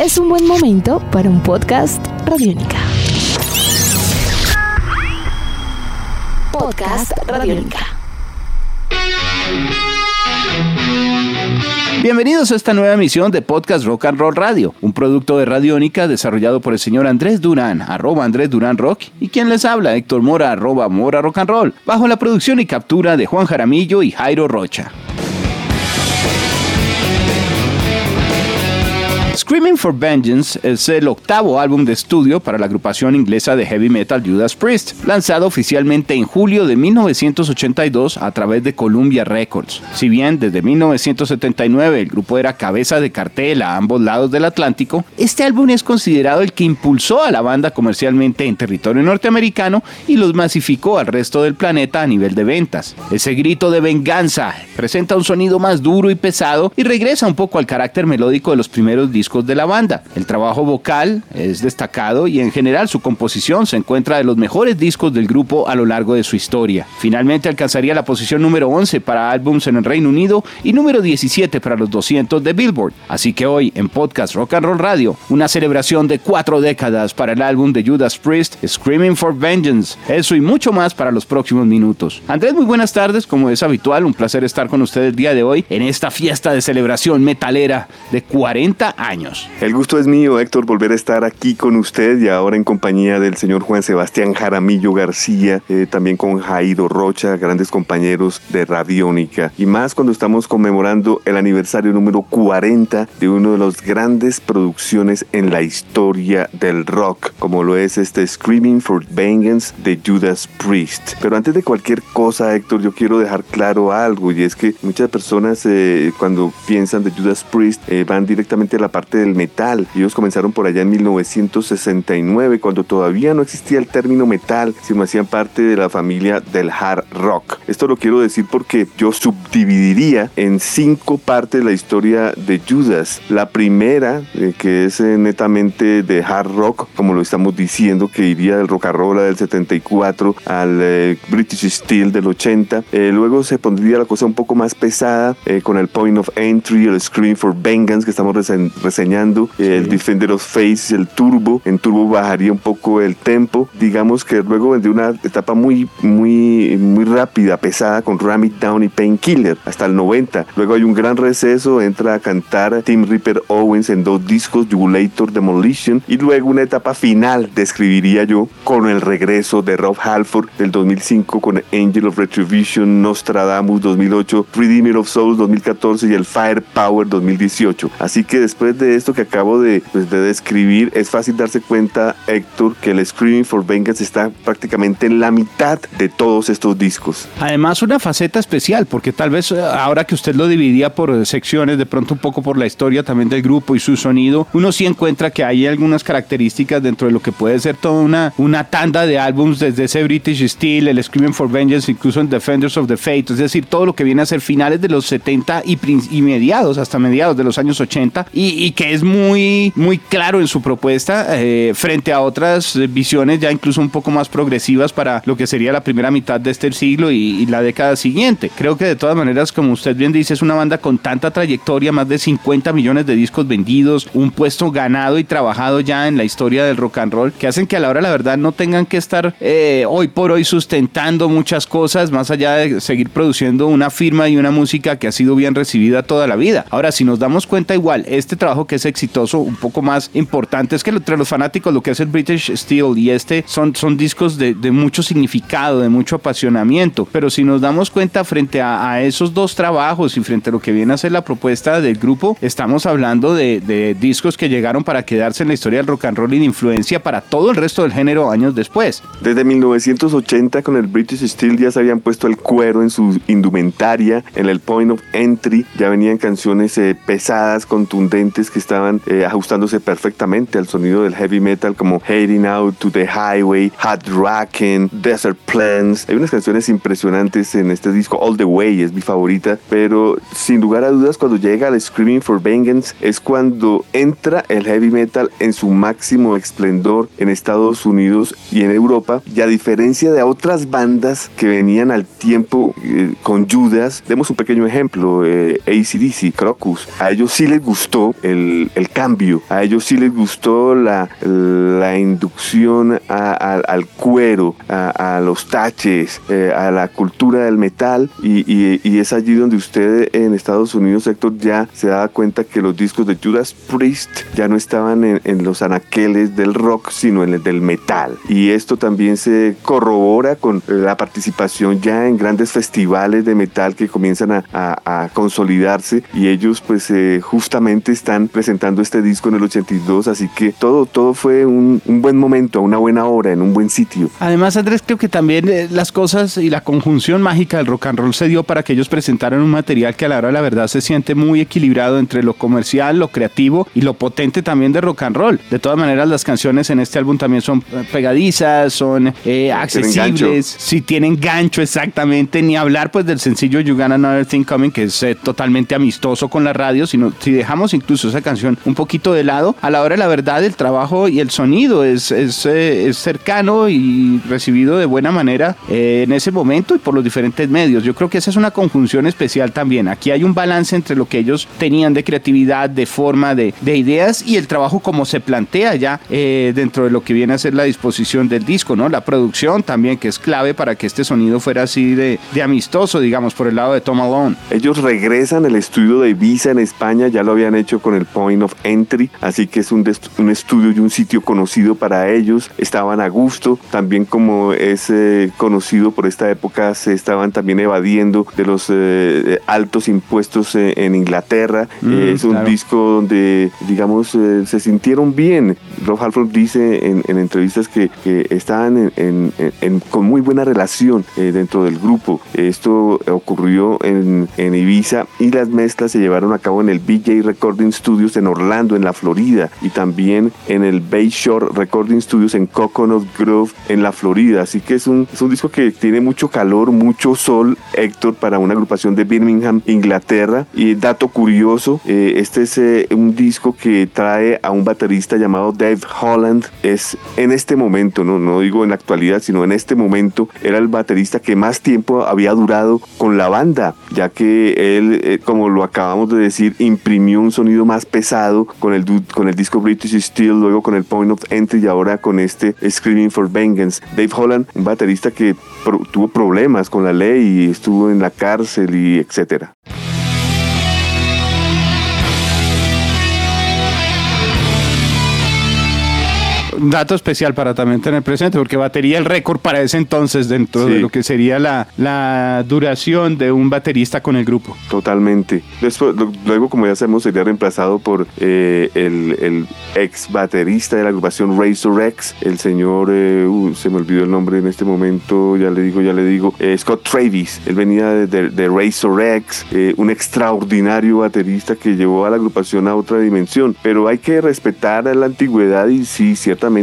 es un buen momento para un podcast Radiónica. Podcast Radiónica. Bienvenidos a esta nueva emisión de Podcast Rock and Roll Radio, un producto de Radiónica desarrollado por el señor Andrés Durán, arroba Andrés Durán Rock, y quien les habla, Héctor Mora, arroba Mora Rock and Roll, bajo la producción y captura de Juan Jaramillo y Jairo Rocha. Screaming for Vengeance es el octavo álbum de estudio para la agrupación inglesa de heavy metal Judas Priest, lanzado oficialmente en julio de 1982 a través de Columbia Records. Si bien desde 1979 el grupo era cabeza de cartel a ambos lados del Atlántico, este álbum es considerado el que impulsó a la banda comercialmente en territorio norteamericano y los masificó al resto del planeta a nivel de ventas. Ese grito de venganza presenta un sonido más duro y pesado y regresa un poco al carácter melódico de los primeros discos de la banda. El trabajo vocal es destacado y en general su composición se encuentra de los mejores discos del grupo a lo largo de su historia. Finalmente alcanzaría la posición número 11 para álbums en el Reino Unido y número 17 para los 200 de Billboard. Así que hoy en Podcast Rock and Roll Radio, una celebración de cuatro décadas para el álbum de Judas Priest, Screaming for Vengeance. Eso y mucho más para los próximos minutos. Andrés, muy buenas tardes, como es habitual, un placer estar con ustedes el día de hoy en esta fiesta de celebración metalera de 40 años. El gusto es mío, Héctor, volver a estar aquí con usted y ahora en compañía del señor Juan Sebastián Jaramillo García, eh, también con Jairo Rocha, grandes compañeros de Radiónica. Y más cuando estamos conmemorando el aniversario número 40 de una de las grandes producciones en la historia del rock, como lo es este Screaming for Vengeance de Judas Priest. Pero antes de cualquier cosa, Héctor, yo quiero dejar claro algo y es que muchas personas eh, cuando piensan de Judas Priest eh, van directamente a la parte del metal. Ellos comenzaron por allá en 1969, cuando todavía no existía el término metal, sino hacían parte de la familia del hard rock. Esto lo quiero decir porque yo subdividiría en cinco partes la historia de Judas. La primera, eh, que es eh, netamente de hard rock, como lo estamos diciendo, que iría del rock and roll del 74 al eh, British Steel del 80. luego se pondría la cosa un poco más pesada con el Point of Entry, el Scream for Vengeance que estamos reseñando, el Defender of Face, el Turbo. En Turbo bajaría un poco el tempo. Digamos que luego vendría una etapa muy, muy, muy rápida, pesada con Ram It Down y Painkiller hasta el 90. Luego hay un gran receso, entra a cantar Tim Ripper Owens en dos discos, Jugulator, Demolition. Y luego una etapa final, describiría yo, con el regreso de Rob Halford del 2005 con Angel of Retribution, Nostradamus 2008, Redeemer of Souls 2014 y el Firepower 2018. Así que después de esto que acabo pues, de, describir, es fácil darse cuenta, Héctor, que el Screaming for Vengeance está prácticamente en la mitad de todos estos discos. Además, una faceta especial, porque tal vez eh, ahora que usted lo dividía por secciones, de pronto un poco por la historia también del grupo y su sonido, uno sí encuentra que hay algunas características dentro de lo que puede ser toda una, una tanda de álbums, desde ese British Steel, el Screaming for Vengeance, incluso en Defenders of the Fate, es decir, todo lo que viene a ser finales de los 70 y, y mediados, hasta mediados de los años 80, y, que es muy, muy claro en su propuesta eh, frente a otras visiones ya incluso un poco más progresivas para lo que sería la primera mitad de este siglo y, la década siguiente. Creo que de todas maneras, como usted bien dice, es una banda con tanta trayectoria, más de 50 millones de discos vendidos, un puesto ganado y trabajado ya en la historia del rock and roll, que hacen que a la hora la verdad no tengan que estar eh, hoy por hoy sustentando muchas cosas, más allá de seguir produciendo una firma y una música que ha sido bien recibida toda la vida. Ahora, si nos damos cuenta igual, este trabajo que es exitoso, un poco más importante, es que entre los fanáticos lo que es el British Steel y este son, son discos de, mucho significado, de mucho apasionamiento, pero si nos damos cuenta frente a, esos dos trabajos y frente a lo que viene a ser la propuesta del grupo, estamos hablando de, de discos que llegaron para quedarse en la historia del rock and roll y de influencia para todo el resto del género años después. Desde 1980 con el British Steel ya se habían puesto el cuero en su indumentaria, en el Point of Entry. Ya venían canciones eh, pesadas, contundentes, que estaban eh, ajustándose perfectamente al sonido del heavy metal como Heading Out to the Highway, Hot Rockin', Desert Plans. Hay unas canciones impresionantes en este disco, All the Way es mi favorita, pero sin lugar a dudas cuando llega al Screaming for Vengeance es cuando entra el heavy metal en su máximo esplendor en Estados Unidos y en Europa y a diferencia de otras bandas que venían al tiempo eh, con Judas, demos un pequeño ejemplo, eh, ACDC, Crocus, a ellos sí les gustó el el, el, cambio. A ellos sí les gustó la, la inducción al cuero, a, los taches, eh, a la cultura del metal y, y, es allí donde usted en Estados Unidos, Héctor, ya se daba cuenta que los discos de Judas Priest ya no estaban en, en los anaqueles del rock, sino en el del metal. Y esto también se corrobora con la participación ya en grandes festivales de metal que comienzan a, a, consolidarse y ellos pues eh, justamente están presentando este disco en el 82, así que todo, todo fue un, un buen momento, una buena hora, en un buen sitio. Además, Andrés, creo que también eh, las cosas y la conjunción mágica del rock and roll se dio para que ellos presentaran un material que a la hora de la verdad se siente muy equilibrado entre lo comercial, lo creativo y lo potente también de rock and roll. De todas maneras, las canciones en este álbum también son eh, pegadizas, son eh, accesibles, si tienen gancho exactamente, ni hablar pues del sencillo You Got Another Thing Coming, que es totalmente amistoso con la radio, sino si dejamos incluso esa canción un poquito de lado, a la hora la verdad el trabajo y el sonido es, es, es cercano y recibido de buena manera en ese momento y por los diferentes medios. Yo creo que esa es una conjunción especial también. Aquí hay un balance entre lo que ellos tenían de creatividad, de forma, de, de ideas y el trabajo como se plantea ya eh, dentro de lo que viene a ser la disposición del disco, ¿no? La producción también, que es clave para que este sonido fuera así de, de amistoso, digamos, por el lado de Tom Alone. Ellos regresan al estudio de Ibiza en España, ya lo habían hecho con el Point of Entry, así que es un, un estudio y un sitio conocido para ellos, estaban a gusto, también como es eh, conocido por esta época, se estaban también evadiendo de los eh, altos impuestos en Inglaterra, mm, es un disco donde, digamos, se sintieron bien. Rob Halford dice en, entrevistas que, estaban con muy buena relación eh, dentro del grupo. Esto ocurrió en, Ibiza y las mezclas se llevaron a cabo en el BJ Recording Studios en Orlando, en la Florida, y también en el Bayshore Recording Studios en Coconut Grove, en la Florida. Así que es un, es un disco que tiene mucho calor, mucho sol, Héctor, para una agrupación de Birmingham, Inglaterra. Y dato curioso, eh, este es eh, un disco que trae a un baterista llamado Dave Holland. Es en este momento, no, no digo en la actualidad, sino en este momento, era el baterista que más tiempo había durado con la banda, ya que él, eh, como lo acabamos de decir, imprimió un sonido más pesado con el, con el disco British Steel, luego con el Point of Entry y ahora con este Screaming for Vengeance. Dave Holland, un baterista que tuvo problemas con la ley y estuvo en la cárcel y etcétera. Un dato especial para también tener presente, porque batería el récord para ese entonces dentro de lo que sería la, la duración de un baterista con el grupo. Totalmente. Después, luego, como ya sabemos, sería reemplazado por eh, el, el, ex baterista de la agrupación Razor X, el señor, eh, uh, se me olvidó el nombre en este momento, ya le digo, ya le digo, eh, Scott Travis. Él venía de, de, Razor X, un extraordinario baterista que llevó a la agrupación a otra dimensión. Pero hay que respetar la antigüedad y sí,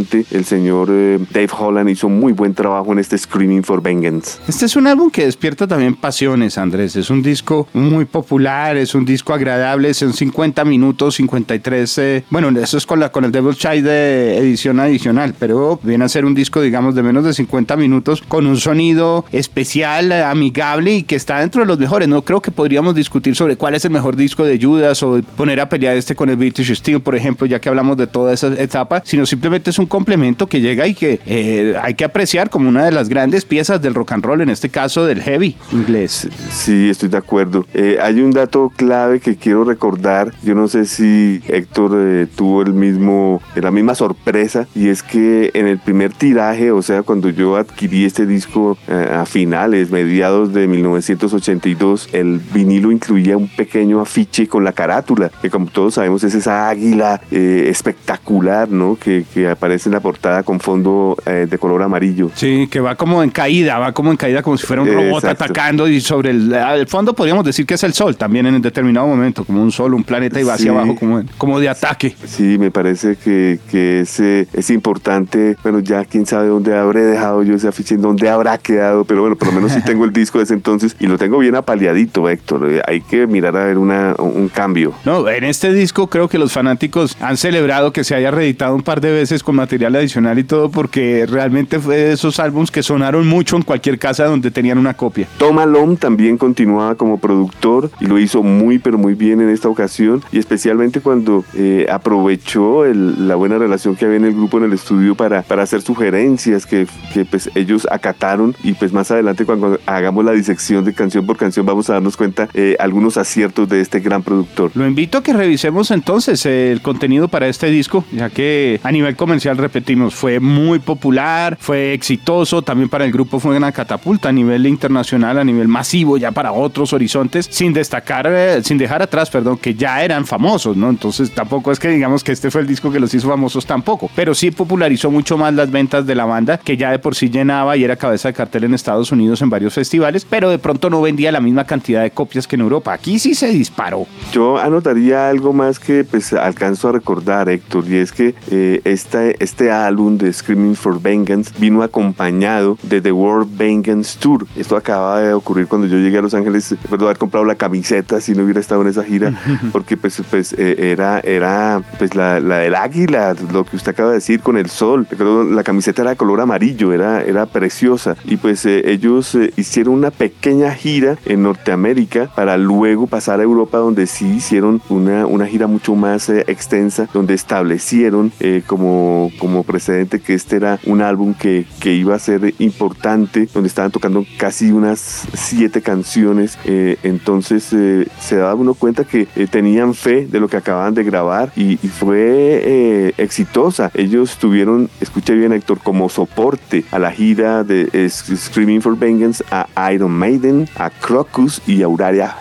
cierta el señor eh, Dave Holland hizo muy buen trabajo en este Screaming for Vengeance. Este es un álbum que despierta también pasiones, Andrés. Es un disco muy popular, es un disco agradable, son 50 minutos, 53. Eh, bueno, eso es con, la, con el Devil's Child de edición adicional, pero viene a ser un disco, digamos, de menos de 50 minutos con un sonido especial, amigable y que está dentro de los mejores. No creo que podríamos discutir sobre cuál es el mejor disco de Judas o poner a pelear este con el British Steel, por ejemplo, ya que hablamos de toda esa etapa, sino simplemente es un complemento que llega y que eh, hay que apreciar como una de las grandes piezas del rock and roll, en este caso del heavy inglés. Sí, estoy de acuerdo. Eh, hay un dato clave que quiero recordar. Yo no sé si Héctor eh, tuvo el mismo, la misma sorpresa y es que en el primer tiraje, o sea, cuando yo adquirí este disco a finales, mediados de 1982, el vinilo incluía un pequeño afiche con la carátula, que como todos sabemos es esa águila espectacular, ¿no? Que, que aparece en la portada con fondo eh, de color amarillo. Sí, que va como en caída, va como en caída como si fuera un robot atacando y sobre el, fondo podríamos decir que es el sol también en determinado momento, como un sol, un planeta y va hacia abajo como, como de ataque. Sí, me parece que, que es, es importante, bueno, ya quién sabe dónde habré dejado yo ese afiche, en dónde habrá quedado, pero bueno, por lo menos sí tengo el disco de ese entonces y lo tengo bien apaleadito, Héctor. Eh, hay que mirar a ver una, un cambio. No, en este disco creo que los fanáticos han celebrado que se haya reeditado un par de veces con con material adicional y todo, porque realmente fue de esos álbums que sonaron mucho en cualquier casa donde tenían una copia. Tom Alom también continuaba como productor y lo hizo muy pero muy bien en esta ocasión y especialmente cuando eh, aprovechó la buena relación que había en el grupo en el estudio para, para hacer sugerencias que, que pues ellos acataron y pues más adelante cuando hagamos la disección de canción por canción vamos a darnos cuenta eh, algunos aciertos de este gran productor. Lo invito a que revisemos entonces el contenido para este disco, ya que a nivel comercial, repetimos, fue muy popular, fue exitoso, también para el grupo fue una catapulta a nivel internacional, a nivel masivo, ya para otros horizontes, sin destacar, eh, sin dejar atrás, perdón, que ya eran famosos, ¿no? Entonces tampoco es que digamos que este fue el disco que los hizo famosos tampoco, pero sí popularizó mucho más las ventas de la banda, que ya de por sí llenaba y era cabeza de cartel en Estados Unidos en varios festivales, pero de pronto no vendía la misma cantidad de copias que en Europa. Aquí sí se disparó. Yo anotaría algo más que pues alcanzo a recordar, Héctor, y es que eh, este, este álbum de Screaming for Vengeance vino acompañado de The World Vengeance Tour. Esto acaba de ocurrir cuando yo llegué a Los Ángeles, recuerdo haber comprado la camiseta si no hubiera estado en esa gira, porque pues, pues eh, era, era pues la, la, del águila, lo que usted acaba de decir, con el sol. Recuerdo, la camiseta era de color amarillo, era, era preciosa. Y pues eh, ellos hicieron una pequeña gira en Norteamérica para luego pasar a Europa donde sí hicieron una, una gira mucho más extensa, donde establecieron como, como precedente que este era un álbum que, que iba a ser importante, donde estaban tocando casi unas siete canciones. Eh, entonces eh, se daba uno cuenta que eh, tenían fe de lo que acababan de grabar y, fue exitosa. Ellos tuvieron, escuché bien Héctor, como soporte a la gira de Screaming for Vengeance a Iron Maiden, a Crocus y a Uraria.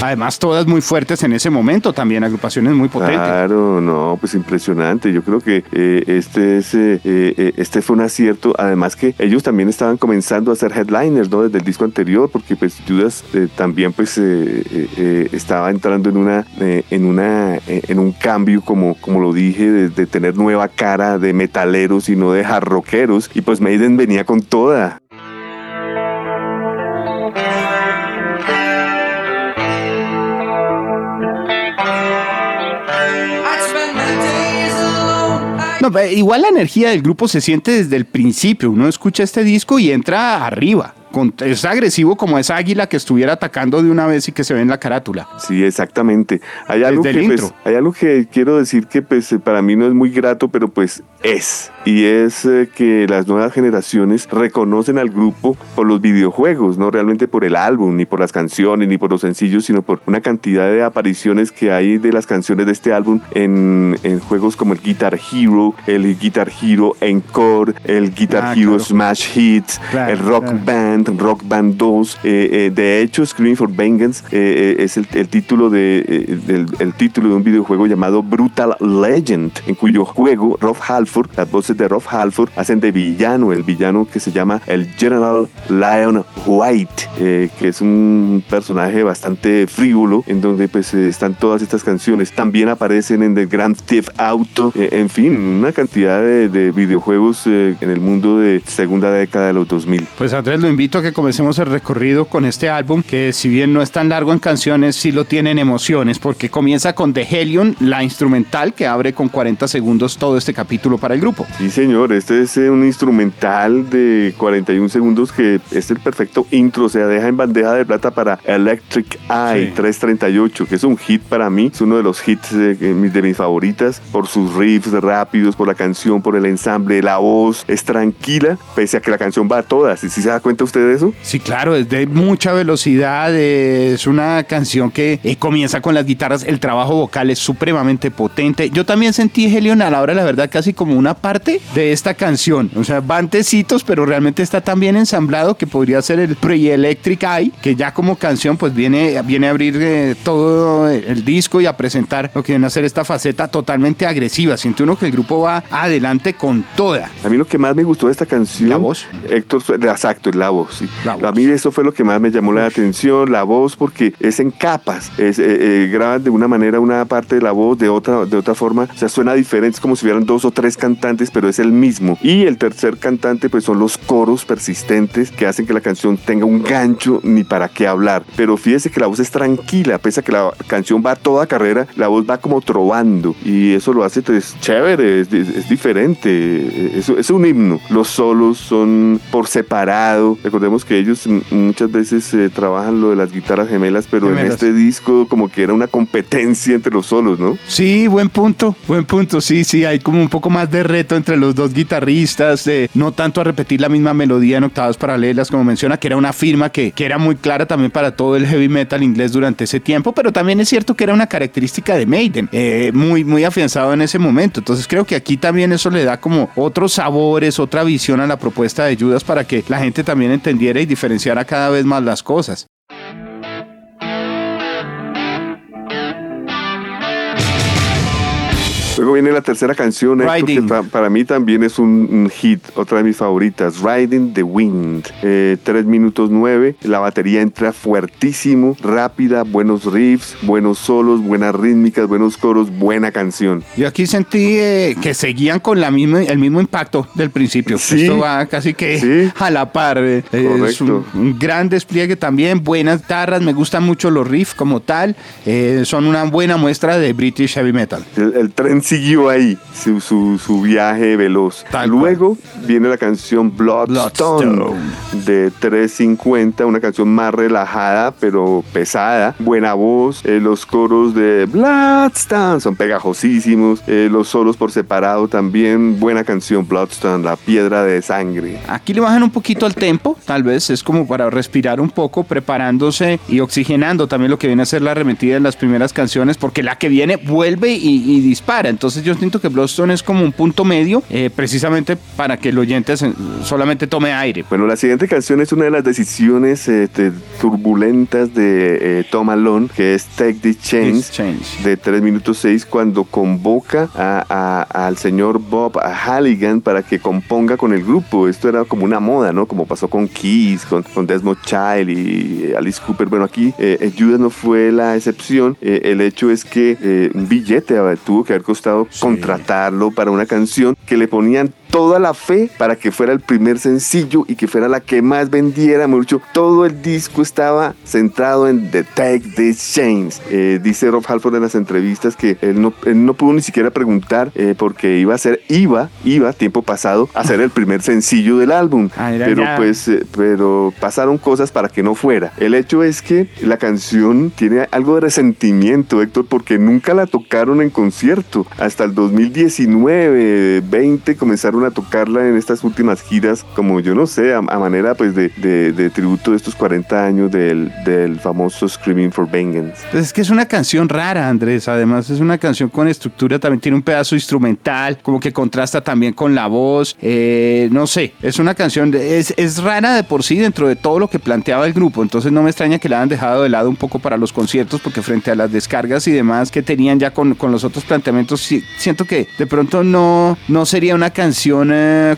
Además, todas muy fuertes en ese momento, también agrupaciones muy potentes. Claro, no, pues impresionante. Yo creo que eh, este, es, eh, eh, este fue un acierto. Además que ellos también estaban comenzando a ser headliners, ¿no? Desde el disco anterior, porque pues Judas también pues estaba entrando en una, en una, en un cambio, como, como lo dije, de, de tener nueva cara de metaleros y no de jarroqueros. Y pues Maiden venía con toda. No, igual la energía del grupo se siente desde el principio. Uno escucha este disco y entra arriba es agresivo como esa águila que estuviera atacando de una vez y que se ve en la carátula. Sí, exactamente. Hay algo, que, pues, hay algo que quiero decir que pues, para mí no es muy grato, pero pues es. Y es eh, que las nuevas generaciones reconocen al grupo por los videojuegos, no realmente por el álbum, ni por las canciones, ni por los sencillos, sino por una cantidad de apariciones que hay de las canciones de este álbum en, en juegos como el Guitar Hero, el Guitar Hero Encore, el Guitar ah, Hero Smash Hits, el Rock Band Rock Band 2. Eh, eh, de hecho, Screaming for Vengeance eh, es el, título de, del, el título de un videojuego llamado Brutal Legend, en cuyo juego Rob Halford, las voces de Rob Halford, hacen de villano, el villano que se llama el General Lion White, que es un personaje bastante frívolo, en donde pues están todas estas canciones. También aparecen en The Grand Theft Auto, en fin, una cantidad de, de videojuegos en el mundo de segunda década de los 2000. Pues Andrés, lo invito que comencemos el recorrido con este álbum, que si bien no es tan largo en canciones, sí lo tienen emociones, porque comienza con The Helion, la instrumental que abre con 40 segundos todo este capítulo para el grupo. Sí, señor, este es eh, un instrumental de 41 segundos que es el perfecto intro, o sea, deja en bandeja de plata para Electric Eye 338, que es un hit para mí, es uno de los hits de, de mis favoritas, por sus riffs rápidos, por la canción, por el ensamble, la voz es tranquila, pese a que la canción va a todas, y si se da cuenta usted de eso? Sí, claro, es de mucha velocidad, es una canción que eh, comienza con las guitarras, el trabajo vocal es supremamente potente. Yo también sentí Helion a la hora, la verdad, casi como una parte de esta canción. O sea, van tecitos, pero realmente está tan bien ensamblado que podría ser el Pre-Electric Eye, que ya como canción pues viene, viene a abrir eh, todo el disco y a presentar lo que viene a ser esta faceta totalmente agresiva. Siente uno que el grupo va adelante con toda. A mí lo que más me gustó de esta canción... La voz. Héctor, exacto, la voz a mí eso fue lo que más me llamó la atención, la voz, porque es en capas, es, eh, eh, de una manera una parte de la voz, de otra, de otra forma, o sea, suena diferente, es como si hubieran dos o tres cantantes, pero es el mismo. Y el tercer cantante pues son los coros persistentes que hacen que la canción tenga un gancho ni para qué hablar. Pero fíjese que la voz es tranquila, pese a que la canción va toda carrera, la voz va como trovando y eso lo hace pues chévere, es, es diferente, es, es un himno. Los solos son por separado. Recordemos que ellos muchas veces eh, trabajan lo de las guitarras gemelas, pero en este disco como que era una competencia entre los solos, ¿no? Sí, buen punto, buen punto. Sí, sí, hay como un poco más de reto entre los dos guitarristas, no tanto a repetir la misma melodía en octavas paralelas, como menciona, que era una firma que, que era muy clara también para todo el heavy metal inglés durante ese tiempo, pero también es cierto que era una característica de Maiden, eh, muy, muy afianzado en ese momento. Entonces creo que aquí también eso le da como otros sabores, otra visión a la propuesta de Judas para que la gente también entendiera y diferenciara cada vez más las cosas. Luego viene la tercera canción, que para mí también es un, hit, otra de mis favoritas, Riding the Wind. Eh, 3 minutos 9, la batería entra fuertísimo, rápida, buenos riffs, buenos solos, buenas rítmicas, buenos coros, buena canción. Yo aquí sentí eh, que seguían con la misma, el mismo impacto del principio. Esto va casi que a la par. Eh, es un, gran despliegue también, buenas guitarras, me gustan mucho los riffs como tal, eh, son una buena muestra de British Heavy Metal. El, el tren siguió ahí su, su, viaje veloz. Luego viene la canción Bloodstone, de 350, una canción más relajada pero pesada, buena voz, eh, los coros de Bloodstone son pegajosísimos, eh, los solos por separado también, buena canción Bloodstone, la piedra de sangre. Aquí le bajan un poquito el tempo, tal vez es como para respirar un poco, preparándose y oxigenando también lo que viene a ser la arremetida en las primeras canciones, porque la que viene vuelve y, y dispara. Entonces yo siento que Bloodstone es como un punto medio, eh, precisamente para que el oyente solamente tome aire. Bueno, la siguiente canción es una de las decisiones eh, turbulentas de eh, Tom Alone, que es Take This Change, de 3 minutos 6, cuando convoca al señor Bob Halligan para que componga con el grupo. Esto era como una moda, ¿no? Como pasó con Kiss, con, con Desmond Child y Alice Cooper. Bueno, aquí Judas no fue la excepción. el hecho es que un billete tuvo que haber costado contratarlo para una canción que le ponían toda la fe para que fuera el primer sencillo y que fuera la que más vendiera mucho. Todo el disco estaba centrado en The Take This Chains. Eh, dice Rob Halford en las entrevistas que él no, no pudo ni siquiera preguntar eh, porque iba a ser, iba, iba tiempo pasado a ser el primer sencillo del álbum. Ah, pero pues, eh, pero pasaron cosas para que no fuera. El hecho es que la canción tiene algo de resentimiento, Héctor, porque nunca la tocaron en concierto. Hasta el 2019, 20 comenzaron a tocarla en estas últimas giras, como yo no sé, a, manera pues de, de, tributo de estos 40 años del, del famoso Screaming for Vengeance. Pues es que es una canción rara, Andrés. Además, es una canción con estructura, también tiene un pedazo instrumental, como que contrasta también con la voz. Eh, no sé, es una canción, es, es rara de por sí dentro de todo lo que planteaba el grupo. Entonces, no me extraña que la hayan dejado de lado un poco para los conciertos, porque frente a las descargas y demás que tenían ya con, con los otros planteamientos, siento que de pronto no, no sería una canción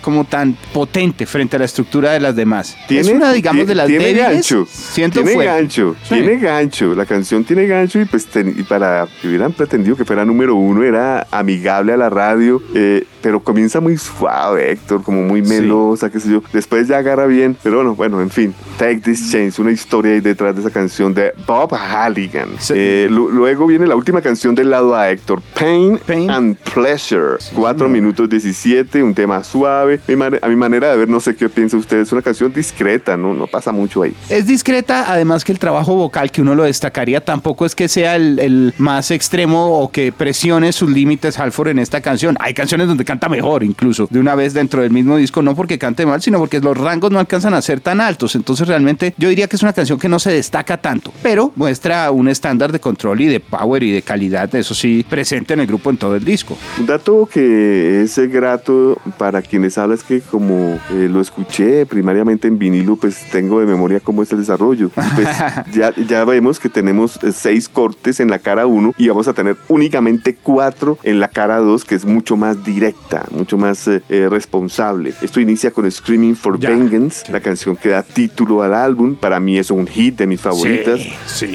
como tan potente frente a la estructura de las demás. ¿Tiene, es una, digamos, de las tiene gancho. tiene gancho, tiene gancho. La canción tiene gancho y pues y para que hubieran pretendido que fuera número uno era amigable a la radio, eh, pero comienza muy suave, Héctor, como muy melosa, qué sé yo. Después ya agarra bien, pero bueno, bueno, en fin. Take This Change, una historia ahí detrás de esa canción de Bob Halligan. Eh, luego viene la última canción del lado a Héctor, Pain, and Pleasure. 4 minutos 17, un tema suave. A mi manera de ver, no sé qué piensa usted, es una canción discreta, ¿no? No pasa mucho ahí. Es discreta, además que el trabajo vocal que uno lo destacaría tampoco es que sea el, más extremo o que presione sus límites Halford en esta canción. Hay canciones donde canta mejor incluso, de una vez dentro del mismo disco, no porque cante mal, sino porque los rangos no alcanzan a ser tan altos. Entonces realmente yo diría que es una canción que no se destaca tanto, pero muestra un estándar de control y de power y de calidad, eso sí, presente en el grupo en todo el disco. Un dato que es grato para quienes habla es que como eh, lo escuché primariamente en vinilo, pues tengo de memoria cómo es el desarrollo. Pues ya, ya vemos que tenemos eh, seis cortes en la cara 1 y vamos a tener únicamente cuatro en la cara 2, que es mucho más directa, mucho más eh, responsable. Esto inicia con Screaming for Vengeance, la canción que da título al álbum. Para mí es un hit de mis favoritas.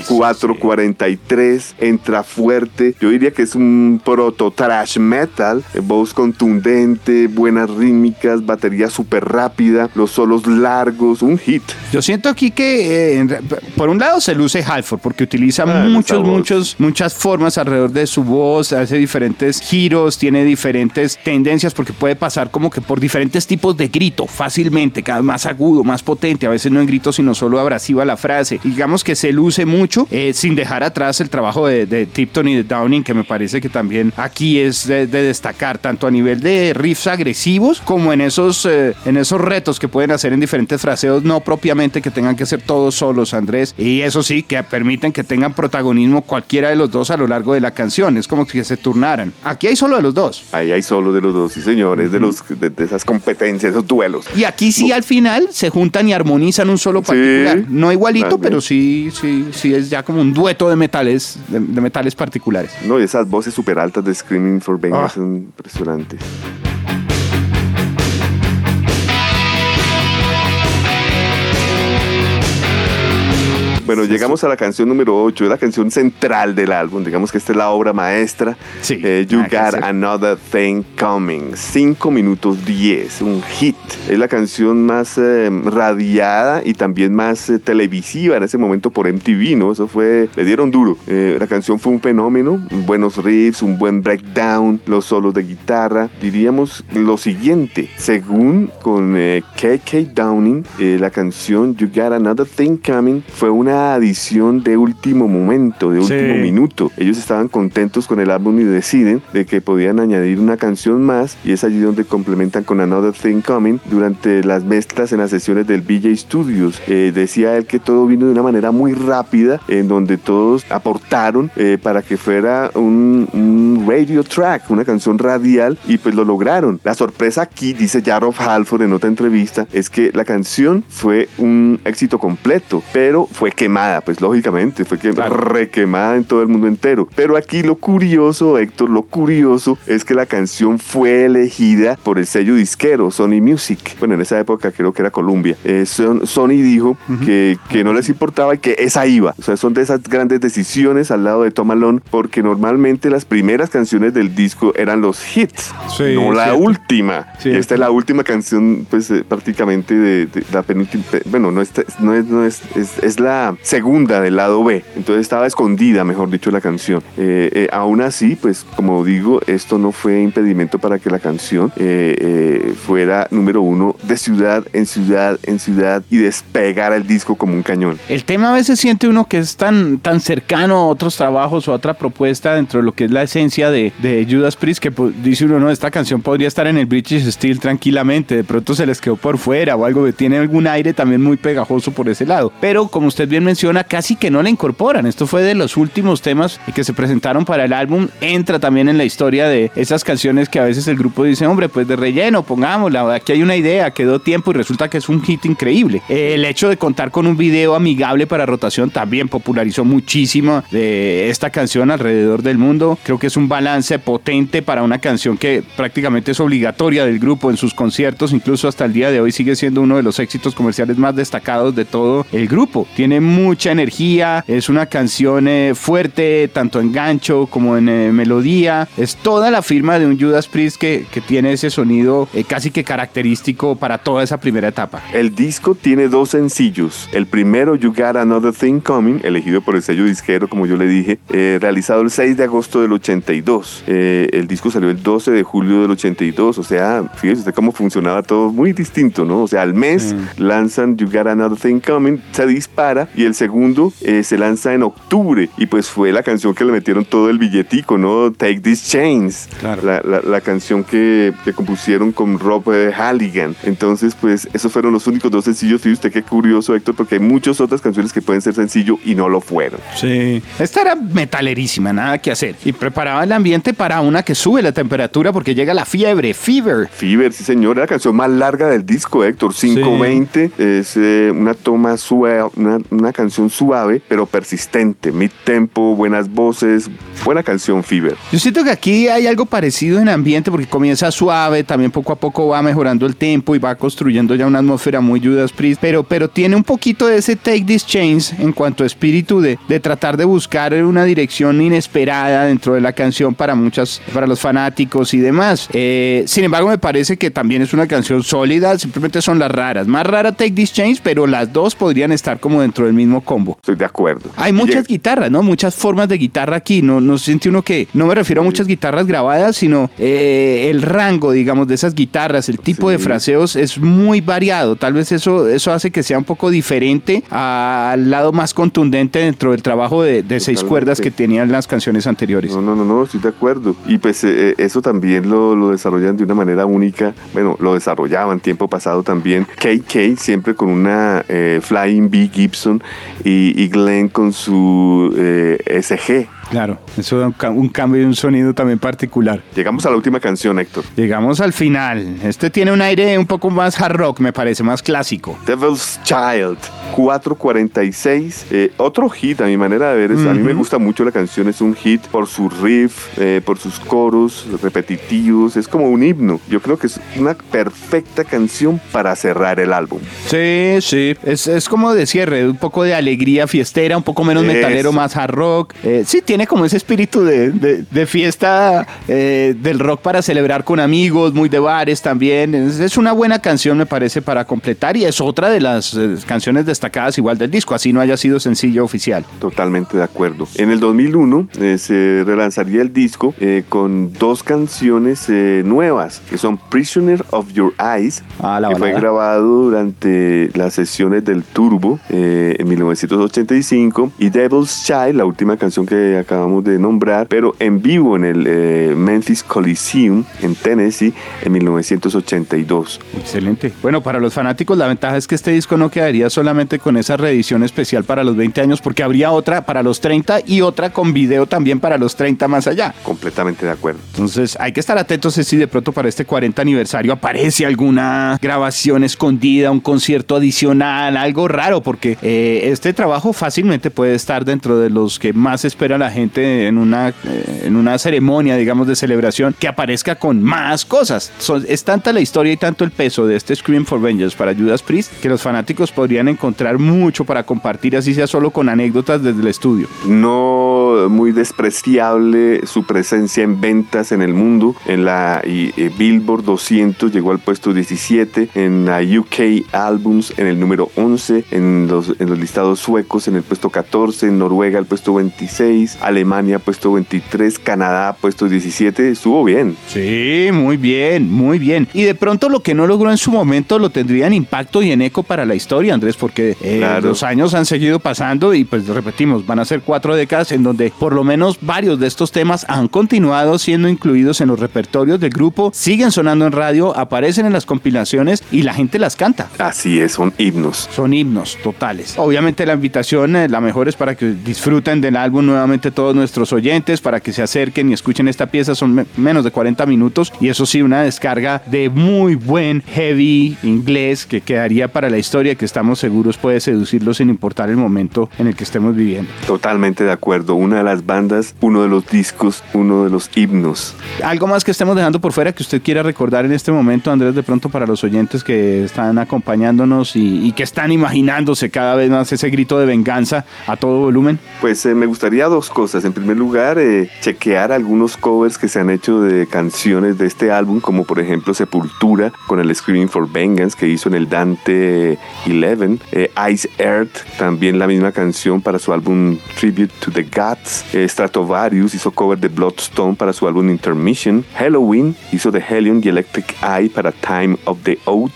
443, entra fuerte. Yo diría que es un proto trash metal, voz contundente, buena buenas rítmicas, batería súper rápida, los solos largos, un hit. Yo siento aquí que, eh, por un lado, se luce Halford porque utiliza Ah, muchos, muchos, muchas formas alrededor de su voz, hace diferentes giros, tiene diferentes tendencias porque puede pasar como que por diferentes tipos de grito fácilmente, cada vez más agudo, más potente, a veces no en grito, sino solo abrasiva la frase. Digamos que se luce mucho, eh, sin dejar atrás el trabajo de, de Tipton y de Downing, que me parece que también aquí es de, de destacar, tanto a nivel de riffs agresivos como en esos, eh, en esos retos que pueden hacer en diferentes fraseos, no propiamente que tengan que ser todos solos, Andrés. Y eso sí, que permiten que tengan protagonismo cualquiera de los dos a lo largo de la canción. Es como que se turnaran. Aquí hay solo de los dos. Ahí hay solo de los dos, sí señores, de, los, de, de esas competencias, esos duelos. Y aquí sí al final se juntan y armonizan un solo particular. Sí, no igualito, también. pero sí, sí, sí es ya como un dueto de metales, de, de metales particulares. No, y esas voces súper altas de Screaming for Vengeance Ah. son impresionantes. Bueno, llegamos a la canción número 8, es la canción central del álbum. Digamos que esta es la obra maestra. Sí, Eh, you Got. Another Thing Coming. 5 minutos 10, un hit. Es la canción más eh, radiada y también más eh, televisiva en ese momento por MTV, ¿no? Eso fue, le dieron duro. Eh, la canción fue un fenómeno, buenos riffs, un buen breakdown, los solos de guitarra. Diríamos lo siguiente, según con eh, KK Downing, eh, la canción You Got Another Thing Coming fue una adición de último momento, de Sí. último minuto. Ellos estaban contentos con el álbum y deciden de que podían añadir una canción más y es allí donde complementan con Another Thing Coming durante las mezclas en las sesiones del BJ Studios. Eh, decía él que todo vino de una manera muy rápida en donde todos aportaron eh, para que fuera un, un radio track, una canción radial y pues lo lograron. La sorpresa aquí, dice Jaroff Halford en otra entrevista, es que la canción fue un éxito completo, pero fue quemada, pues lógicamente, fue que Claro. requemada en todo el mundo entero. Pero aquí lo curioso, Héctor, lo curioso es que la canción fue elegida por el sello disquero Sony Music. Bueno, en esa época creo que era Columbia. Eh, Son- Sony dijo que, que no les importaba y que esa iba. O sea, son de esas grandes decisiones al lado de Tom Malone, porque normalmente las primeras canciones del disco eran los hits, Sí, no la cierto. última. Cierto. esta es la última canción, pues eh, prácticamente de, de la penúltima. Bueno, no, esta- no es, no es, es, es la segunda del lado B. Entonces estaba escondida, mejor dicho, la canción. Eh, eh, aún así, pues como digo, esto no fue impedimento para que la canción eh, eh, fuera número uno de ciudad en ciudad en ciudad y despegara el disco como un cañón. El tema a veces siente uno que es tan, tan cercano a otros trabajos o a otra propuesta dentro de lo que es la esencia de, de Judas Priest que pues, dice uno, no, esta canción podría estar en el British Steel tranquilamente, de pronto se les quedó por fuera o algo que tiene algún aire también muy pegajoso por ese lado. Pero como usted bien menciona, casi que no la incorporan. Esto fue de los últimos temas que se presentaron para el álbum. Entra también en la historia de esas canciones que a veces el grupo dice, hombre, pues de relleno, pongámosla, aquí hay una idea, quedó tiempo y resulta que es un hit increíble. El hecho de contar con un video amigable para rotación también popularizó muchísimo de esta canción alrededor del mundo. Creo que es un balance potente para una canción que prácticamente es obligatoria del grupo en sus conciertos, incluso hasta el día de hoy sigue siendo uno de los éxitos comerciales más destacados de todo el grupo. Tiene mucha energía, es una canción eh, fuerte, tanto en gancho como en eh, melodía. Es toda la firma de un Judas Priest que, que tiene ese sonido eh, casi que característico para toda esa primera etapa. El disco tiene dos sencillos. El primero, You Got Another Thing Coming, elegido por el sello disquero, como yo le dije, eh, realizado el 6 de agosto del 82. Eh, el disco salió el 12 de julio del 82. O sea, fíjese usted cómo funcionaba todo muy distinto, ¿no? O sea, al mes lanzan You Got Another Thing Coming, se dispara, y el segundo eh, se lanza en octubre. Y pues fue la canción que le metieron todo el billetico, ¿no? Take These Chains. Claro. La, la- la canción que, que compusieron con Rob eh, Halligan. Entonces, pues, esos fueron los únicos dos sencillos. Fíjate usted qué curioso, Héctor, porque hay muchas otras canciones que pueden ser sencillo y no lo fueron. Sí. Esta era metalerísima, nada que hacer. Y preparaba el ambiente para una que sube la temperatura porque llega la fiebre, fever. Fever, sí señor, la canción más larga del disco, Héctor, 520. Es eh, una toma suave, una, una canción suave, pero persistente. Mid tempo, buenas voces, buena canción, Fever. Yo siento que aquí hay algo parecido en ambiente porque comienza suave, también poco a poco va mejorando el tempo y va construyendo ya una atmósfera muy Judas Priest, pero, pero tiene un poquito de ese Take This Chains en cuanto a espíritu de, de tratar de buscar una dirección inesperada dentro de la canción para muchas, para los fanáticos y demás. Eh, sin embargo, me parece que también es una canción sólida, simplemente son las raras. Más rara Take This Change, pero las dos podrían estar como dentro del mismo combo. Estoy de acuerdo. Hay muchas guitarras, ¿no? Muchas formas de guitarra aquí. No, no siente uno que, no me refiero a muchas guitarras grabadas, sino eh, el rango, digamos, de esas guitarras, el tipo de fraseos es muy variado. Tal vez eso, eso hace que sea un poco diferente al lado más contundente dentro del trabajo de, seis cuerdas que tenían las canciones anteriores. No, no, no, no, estoy de acuerdo. Y pues eh, eh, eso también lo, lo, desarrollan de una manera única. Bueno, lo desarrollaban tiempo pasado también. KK siempre con una Flying B Gibson y, y Glenn con su SG Claro, eso da un, cambio y un sonido también particular. Llegamos a la última canción, Héctor. Llegamos al final. Este tiene un aire un poco más hard rock, me parece, más clásico. Devil's Child, 446. Eh, otro hit, a mi manera de ver. A mí me gusta mucho la canción, es un hit por su riff, eh, por sus coros repetitivos. Es como un himno. Yo creo que es una perfecta canción para cerrar el álbum. Sí, sí. Es, como de cierre, un poco de alegría fiestera, un poco menos metalero, más hard rock. Eh, sí, tiene tiene como ese espíritu de, fiesta eh, del rock para celebrar con amigos, muy de bares también. Es, una buena canción, me parece, para completar y es otra de las eh, canciones destacadas igual del disco, así no haya sido sencillo oficial. Totalmente de acuerdo. En el 2001 eh, se relanzaría el disco con dos canciones nuevas, que son Prisoner of Your Eyes, ah, que fue grabado durante las sesiones del Turbo en 1985, y Devil's Child, la última canción que acabamos de nombrar, pero en vivo en el eh, Memphis Coliseum en Tennessee en 1982. Excelente. Bueno, para los fanáticos la ventaja es que este disco no quedaría solamente con esa reedición especial para los 20 años, porque habría otra para los 30 y otra con video también para los 30 más allá. Completamente de acuerdo. Entonces hay que estar atentos si de pronto para este 40 aniversario aparece alguna grabación escondida, un concierto adicional, algo raro, porque eh, este trabajo fácilmente puede estar dentro de los que más espera la gente en una, eh, en una ceremonia, digamos, de celebración, que aparezca con más cosas. es tanta la historia y tanto el peso de este Scream for Vengeance para Judas Priest que los fanáticos podrían encontrar mucho para compartir, así sea solo con anécdotas desde el estudio. No muy despreciable su presencia en ventas en el mundo. En la Billboard 200 llegó al puesto 17, en la UK Albums en el número 11, en los, en los listados suecos en el puesto 14, en Noruega el puesto 26, Alemania puesto 23, Canadá puesto 17, estuvo bien. Sí, muy bien, muy bien. Y de pronto lo que no logró en su momento lo tendría en impacto y en eco para la historia, Andrés, porque eh, los años han seguido pasando y pues repetimos, van a ser cuatro décadas en donde por lo menos varios de estos temas han continuado siendo incluidos en los repertorios del grupo, siguen sonando en radio, aparecen en las compilaciones y la gente las canta. Así es, son himnos. Son himnos totales. Obviamente la invitación, eh, la mejor es para que disfruten del álbum nuevamente todos nuestros oyentes para que se acerquen y escuchen esta pieza. Son menos de 40 minutos y eso sí, una descarga de muy buen heavy inglés que quedaría para la historia que estamos seguros puede seducirlos sin importar el momento en el que estemos viviendo. Totalmente de acuerdo. Una de las bandas, uno de los discos, uno de los himnos. Algo más que estemos dejando por fuera que usted quiera recordar en este momento, Andrés, de pronto para los oyentes que están acompañándonos y, que están imaginándose cada vez más ese grito de venganza a todo volumen. Pues eh, me gustaría dos cosas. En primer lugar, eh, chequear algunos covers que se han hecho de canciones de este álbum, como por ejemplo Sepultura con el Screaming for Vengeance que hizo en el Dante 11, eh, Ice Earth, también la misma canción para su álbum Tribute to the Gods, eh, Stratovarius hizo cover de Bloodstone para su álbum Intermission, Halloween hizo de Helium y Electric Eye para Time of the Oath,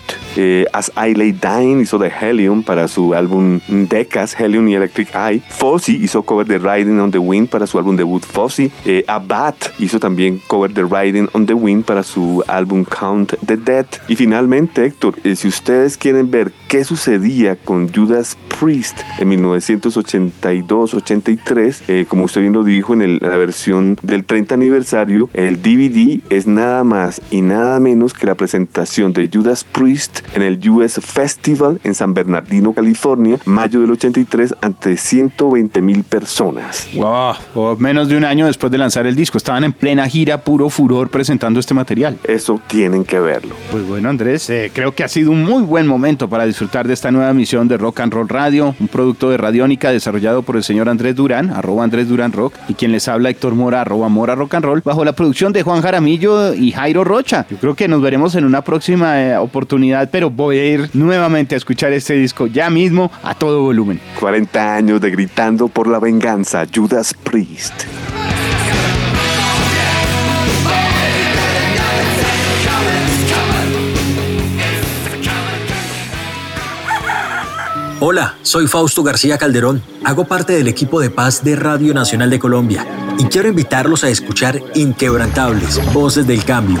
As I Lay Dying hizo de Helium para su álbum Decas, Helium y Electric Eye, Fozzy hizo cover de Riding on the Wind para su álbum debut Fozzy. Eh, Abad hizo también cover de Riding on the Wind para su álbum Count the Dead. Y finalmente, Héctor, eh, si ustedes quieren ver qué sucedía con Judas Priest en 1982-83, eh, como usted bien lo dijo en la versión del 30 aniversario, el DVD es nada más y nada menos que la presentación de Judas Priest en el US Festival en San Bernardino, California, mayo del 83, ante 120 mil personas. Wow, menos de un año después de lanzar el disco. Estaban en plena gira, puro furor presentando este material. Eso tienen que verlo. Pues bueno, Andrés, eh, creo que ha sido un muy buen momento para disfrutar de esta nueva misión de Rock and Roll Radio, un producto de Radiónica desarrollado por el señor Andrés Durán, arroba Andrés Durán Rock, y quien les habla Héctor Mora, arroba Mora Rock and Roll, bajo la producción de Juan Jaramillo y Jairo Rocha. Yo creo que nos veremos en una próxima eh, oportunidad, pero voy a ir nuevamente a escuchar este disco ya mismo a todo volumen. 40 años de gritando por la venganza, Judas Priest. Hola, soy Fausto García Calderón. Hago parte del equipo de paz de Radio Nacional de Colombia y quiero invitarlos a escuchar Inquebrantables, Voces del Cambio,